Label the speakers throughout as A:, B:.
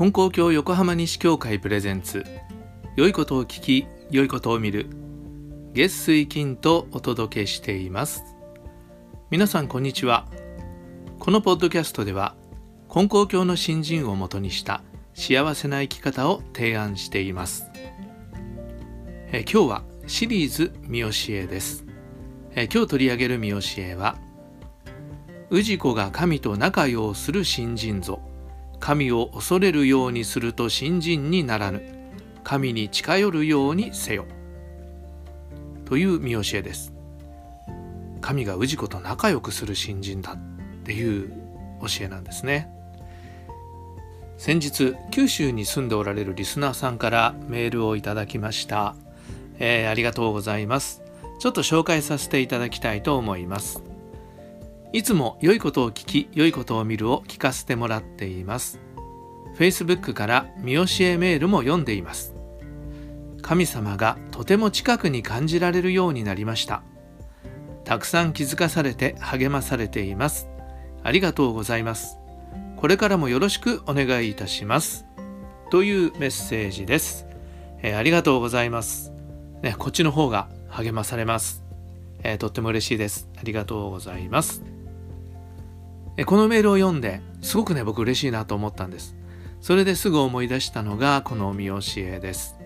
A: 金光教横浜西教会プレゼンツ。良いことを聞き良いことを見る。月水金とお届けしています。皆さんこんにちは。このポッドキャストでは金光教の新人をもとにした幸せな生き方を提案しています。え今日はシリーズ見教えです。え今日取り上げる見教えは氏子が神と仲良うする新人像。神を恐れるようにすると新人にならぬ。神に近寄るようにせよ。という見教えです。神が氏子と仲良くする新人だっていう教えなんですね。先日九州に住んでおられるリスナーさんからメールをいただきました、えー、ありがとうございます。ちょっと紹介させていただきたいと思います。いつも良いことを聞き良いことを見るを聞かせてもらっています。Facebook から見教えメールも読んでいます。神様がとても近くに感じられるようになりました。たくさん気づかされて励まされています。ありがとうございます。これからもよろしくお願いいたします。というメッセージです、えー、ありがとうございます。ね、こっちの方が励まされます、えー、とっても嬉しいです。ありがとうございます。このメールを読んですごくね僕嬉しいなと思ったんです。それですぐ思い出したのがこの見教えです、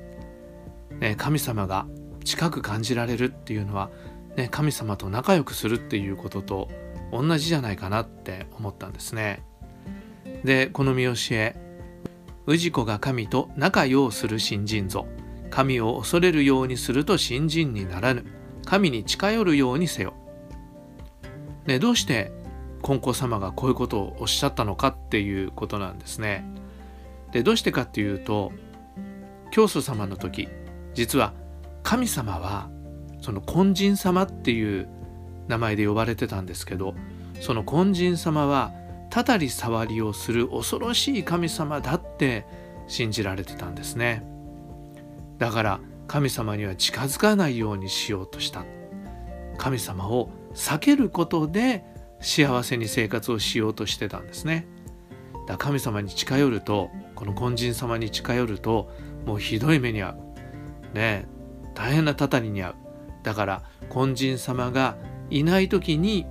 A: ね、神様が近く感じられるっていうのは、ね、神様と仲良くするっていうことと同じじゃないかなって思ったんですね。でこの見教え氏子が神と仲良うする新人ぞ神を恐れるようにすると新人にならぬ。神に近寄るようにせよ、ね、どうして金光様がこういうことをおっしゃったのかっていうことなんですね。でどうしてかっていうと教祖様の時実は神様はその根人様っていう名前で呼ばれてたんですけどその根人様はたたり触りをする恐ろしい神様だって信じられてたんですねだから神様には近づかないようにしようとした神様を避けることで幸せに生活をしようとしてたんですね。だ神様に近寄るとこの根人様に近寄るともうひどい目に遭う。ね大変なたたりに遭う。だから根人様がいない時に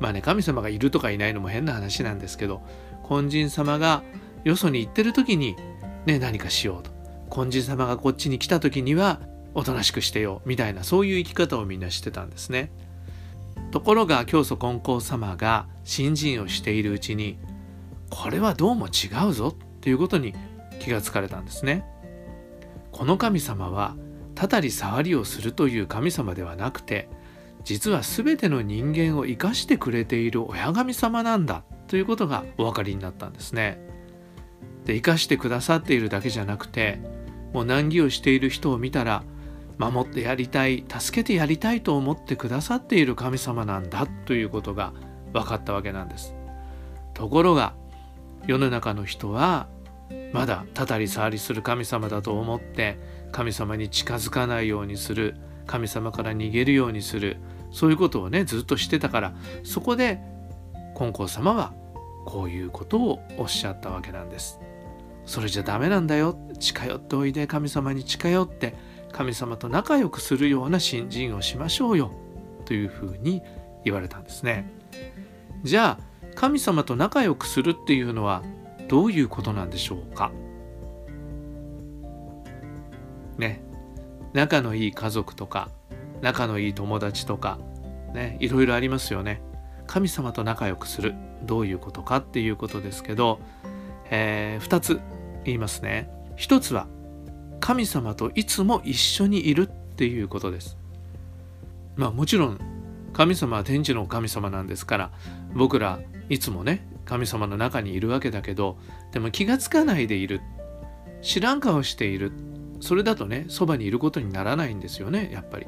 A: まあね神様がいるとかいないのも変な話なんですけど根人様がよそに行ってる時にね何かしようと。根人様がこっちに来た時にはおとなしくしてよみたいなそういう生き方をみんなしてたんですね。ところが教祖金光様が新人をしているうちにこれはどうも違うぞっていうことに気がつかれたんですね。この神様はたたり触りをするという神様ではなくて実は全ての人間を生かしてくれている親神様なんだということがお分かりになったんですね。で生かしてくださっているだけじゃなくてもう難儀をしている人を見たら守ってやりたい助けてやりたいと思ってくださっている神様なんだということが分かったわけなんです。ところが世の中の人はまだたたり触りする神様だと思って神様に近づかないようにする神様から逃げるようにするそういうことをねずっとしてたからそこで金光様はこういうことをおっしゃったわけなんです。それじゃダメなんだよ。近寄っておいで。神様に近寄って。神様と仲良くするような信心をしましょうよというふうに言われたんですね。じゃあ神様と仲良くするっていうのはどういうことなんでしょうか？ね仲のいい家族とか仲のいい友達とかねいろいろありますよね。神様と仲良くするどういうことかっていうことですけど、えー、2つ言いますね。1つは神様といつも一緒にいるっていうことです。まあもちろん神様は天地の神様なんですから僕らいつもね神様の中にいるわけだけどでも気がつかないでいる知らん顔しているそれだとねそばにいることにならないんですよねやっぱり。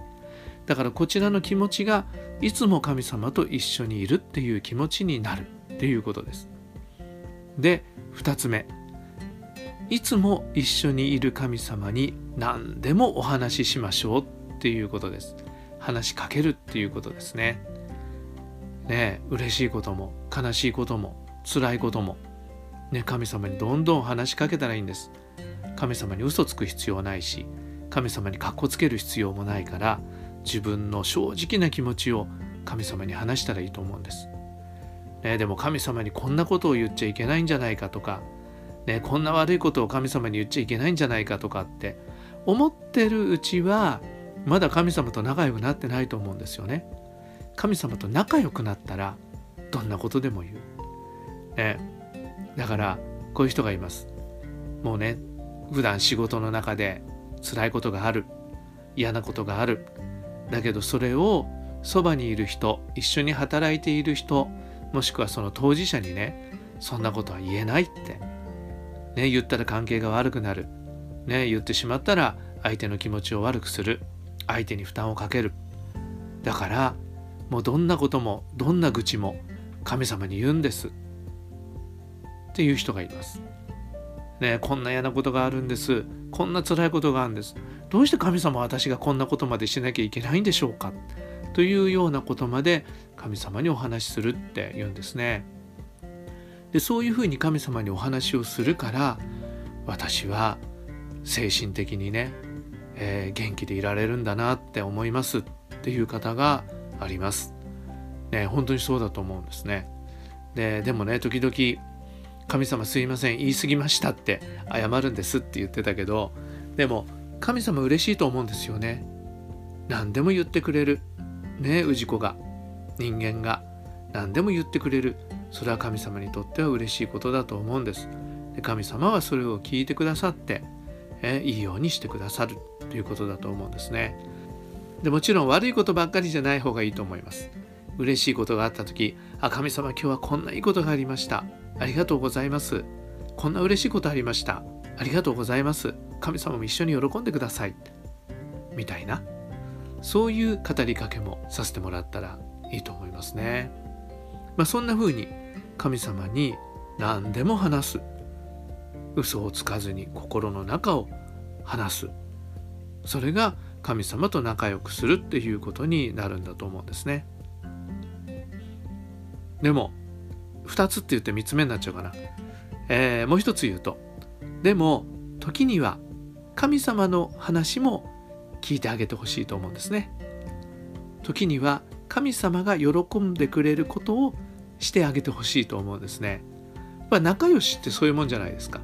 A: だからこちらの気持ちがいつも神様と一緒にいるっていう気持ちになるっていうことです。で2つ目いつも一緒にいる神様に何でもお話ししましょうっていうことです。話しかけるっていうことですね。ね嬉しいことも悲しいことも辛いこともね、神様にどんどん話しかけたらいいんです神様に嘘つく必要ないし神様にかっこつける必要もないから自分の正直な気持ちを神様に話したらいいと思うんです、ね、でも神様にこんなことを言っちゃいけないんじゃないかとか、ね、こんな悪いことを神様に言っちゃいけないんじゃないかとかって思ってるうちはまだ神様と仲良くなってないと思うんですよね。神様と仲良くなったらどんなことでも言う、ね、だからこういう人がいます。もうね普段仕事の中で辛いことがある嫌なことがある。だけどそれをそばにいる人一緒に働いている人もしくはその当事者にねそんなことは言えないって、ね、言ったら関係が悪くなる、ね、言ってしまったら相手の気持ちを悪くする。相手に負担をかける。だからもうどんなこともどんな愚痴も神様に言うんです。っていう人がいます。ね、こんな嫌なことがあるんです。こんな辛いことがあるんです。どうして神様は私がこんなことまでしなきゃいけないんでしょうか？というようなことまで神様にお話しするって言うんですね。でそういうふうに神様にお話をするから私は精神的にね、えー、元気でいられるんだなって思いますっていう方があります。ね本当にそうだと思うんですね。ででもね時々神様すいません言い過ぎましたって謝るんですって言ってたけどでも神様嬉しいと思うんですよね。何でも言ってくれる。ね氏子が人間が。何でも言ってくれる。それは神様にとっては嬉しいことだと思うんです。で神様はそれを聞いてくださってえいいようにしてくださるということだと思うんですね。でもちろん悪いことばっかりじゃない方がいいと思います。嬉しいことがあった時あ神様今日はこんないいことがありました。ありがとうございます。こんな嬉しいことありました。ありがとうございます。神様も一緒に喜んでください。みたいな。そういう語りかけもさせてもらったらいいと思いますね。まあそんな風に神様に何でも話す。嘘をつかずに心の中を話す。それが神様と仲良くするっていうことになるんだと思うんですね。でも2つって言って3つ目になっちゃうかな、えー、もう一つ言うとでも時には神様の話も聞いてあげてほしいと思うんですね。時には神様が喜んでくれることをしてあげてほしいと思うんですね。まあ仲良しってそういうもんじゃないですか。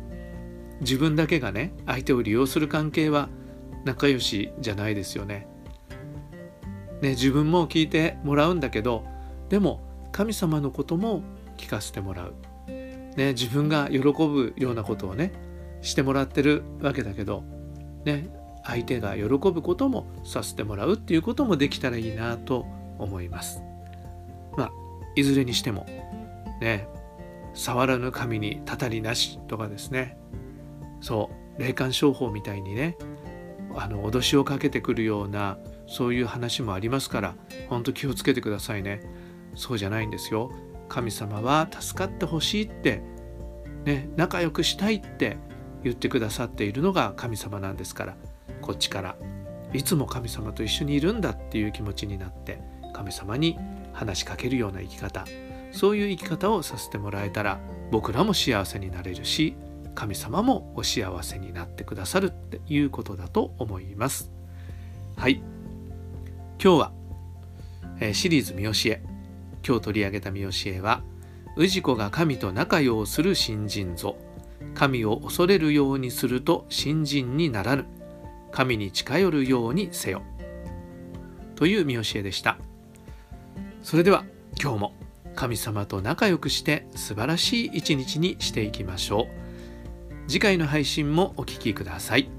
A: 自分だけがね相手を利用する関係は仲良しじゃないですよね。ね自分も聞いてもらうんだけどでも神様のことも聞かせてもらう、ね、自分が喜ぶようなことをねしてもらってるわけだけど、ね、相手が喜ぶこともさせてもらうっていうこともできたらいいなと思います。いずれにしてもね触らぬ神にたたりなしとかですね。そう霊感商法みたいにねあの脅しをかけてくるようなそういう話もありますから本当気をつけてくださいね。そうじゃないんですよ。神様は助かってほしいって、ね、仲良くしたいって言ってくださっているのが神様なんですからこっちから。いつも神様と一緒にいるんだっていう気持ちになって神様に話しかけるような生き方。そういう生き方をさせてもらえたら僕らも幸せになれるし神様もお幸せになってくださるっていうことだと思います。はい。今日は、えー、シリーズ「見教え」今日取り上げた見教えは氏子が神と仲良うする新人ぞ神を恐れるようにすると新人にならぬ。神に近寄るようにせよ。という見教えでした。それでは今日も神様と仲良くして素晴らしい一日にしていきましょう。次回の配信もお聴きください。